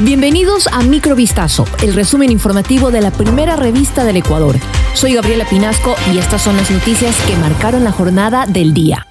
Bienvenidos a Microvistazo, el resumen informativo de la primera revista del Ecuador. Soy Gabriela Pinasco y estas son las noticias que marcaron la jornada del día.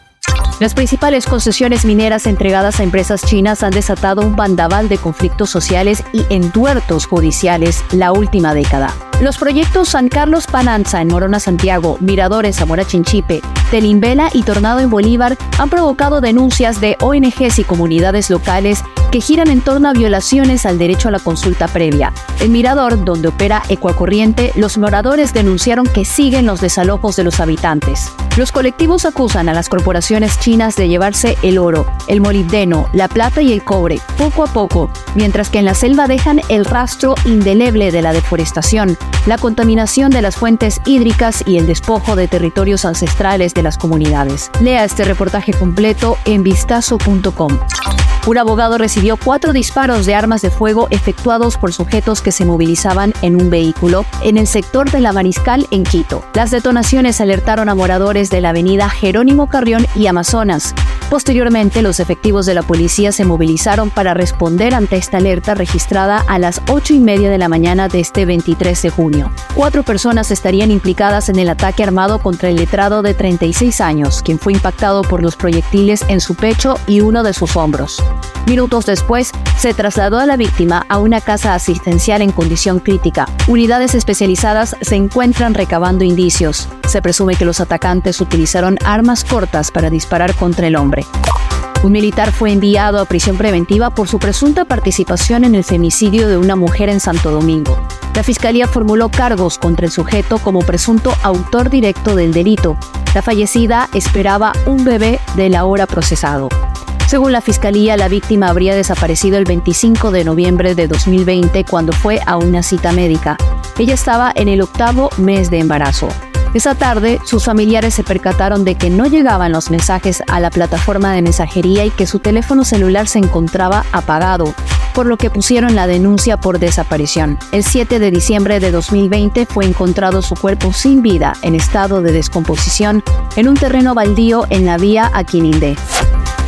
Las principales concesiones mineras entregadas a empresas chinas han desatado un bandaval de conflictos sociales y entuertos judiciales la última década. Los proyectos San Carlos Pananza en Morona Santiago, Mirador en Zamora Chinchipe, Telimbela y Tornado en Bolívar han provocado denuncias de ONGs y comunidades locales que giran en torno a violaciones al derecho a la consulta previa. En Mirador, donde opera Ecuacorriente, los moradores denunciaron que siguen los desalojos de los habitantes. Los colectivos acusan a las corporaciones chinas de llevarse el oro, el molibdeno, la plata y el cobre, poco a poco, mientras que en la selva dejan el rastro indeleble de la deforestación, la contaminación de las fuentes hídricas y el despojo de territorios ancestrales de las comunidades. Lea este reportaje completo en vistazo.com. Un abogado recibió cuatro disparos de armas de fuego efectuados por sujetos que se movilizaban en un vehículo en el sector de la Mariscal en Quito. Las detonaciones alertaron a moradores de la avenida Jerónimo Carrión y Amazonas. Posteriormente, los efectivos de la policía se movilizaron para responder ante esta alerta registrada a las 8 y media de la mañana de este 23 de junio. Cuatro personas estarían implicadas en el ataque armado contra el letrado de 36 años, quien fue impactado por los proyectiles en su pecho y uno de sus hombros. Minutos después, se trasladó a la víctima a una casa asistencial en condición crítica. Unidades especializadas se encuentran recabando indicios. Se presume que los atacantes utilizaron armas cortas para disparar contra el hombre. Un militar fue enviado a prisión preventiva por su presunta participación en el femicidio de una mujer en Santo Domingo. La fiscalía formuló cargos contra el sujeto como presunto autor directo del delito. La fallecida esperaba un bebé de la hora procesado. Según la fiscalía, la víctima habría desaparecido el 25 de noviembre de 2020 cuando fue a una cita médica. Ella estaba en el octavo mes de embarazo. Esa tarde, sus familiares se percataron de que no llegaban los mensajes a la plataforma de mensajería y que su teléfono celular se encontraba apagado, por lo que pusieron la denuncia por desaparición. El 7 de diciembre de 2020 fue encontrado su cuerpo sin vida en estado de descomposición en un terreno baldío en la vía Aquinindé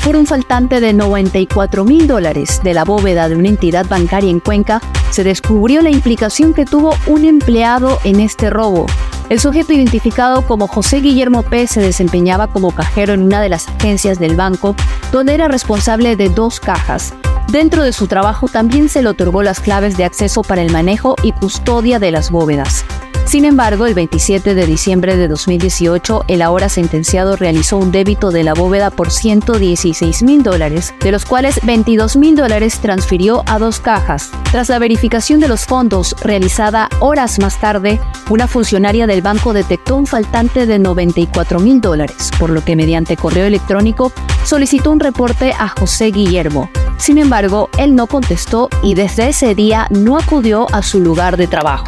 por un faltante de 94 mil dólares de la bóveda de una entidad bancaria en Cuenca, se descubrió la implicación que tuvo un empleado en este robo. El sujeto identificado como José Guillermo P. se desempeñaba como cajero en una de las agencias del banco, donde era responsable de dos cajas. Dentro de su trabajo también se le otorgó las claves de acceso para el manejo y custodia de las bóvedas. Sin embargo, el 27 de diciembre de 2018, el ahora sentenciado realizó un débito de la bóveda por 116 mil dólares, de los cuales 22 mil dólares transfirió a dos cajas. Tras la verificación de los fondos realizada horas más tarde, una funcionaria del banco detectó un faltante de 94 mil dólares, por lo que mediante correo electrónico solicitó un reporte a José Guillermo. Sin embargo, él no contestó y desde ese día no acudió a su lugar de trabajo.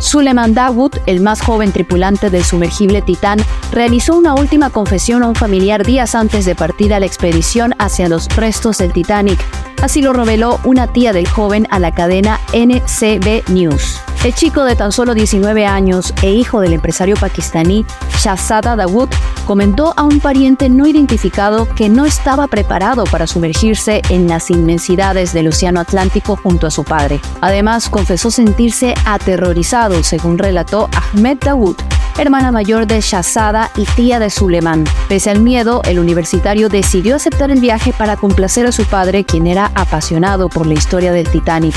Suleiman Dawood, el más joven tripulante del sumergible Titán, realizó una última confesión a un familiar días antes de partir a la expedición hacia los restos del Titanic. Así lo reveló una tía del joven a la cadena NCB News. El chico de tan solo 19 años e hijo del empresario pakistaní Shahzada Dawood comentó a un pariente no identificado que no estaba preparado para sumergirse en las inmensidades del Océano Atlántico junto a su padre. Además, confesó sentirse aterrorizado, según relató Ahmed Dawood, hermana mayor de Shahzada y tía de Suleiman. Pese al miedo, el universitario decidió aceptar el viaje para complacer a su padre, quien era apasionado por la historia del Titanic.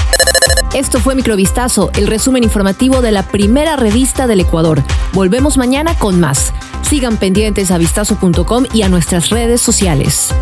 Esto fue Microvistazo, el resumen informativo de la primera revista del Ecuador. Volvemos mañana con más. Sigan pendientes a vistazo.com y a nuestras redes sociales.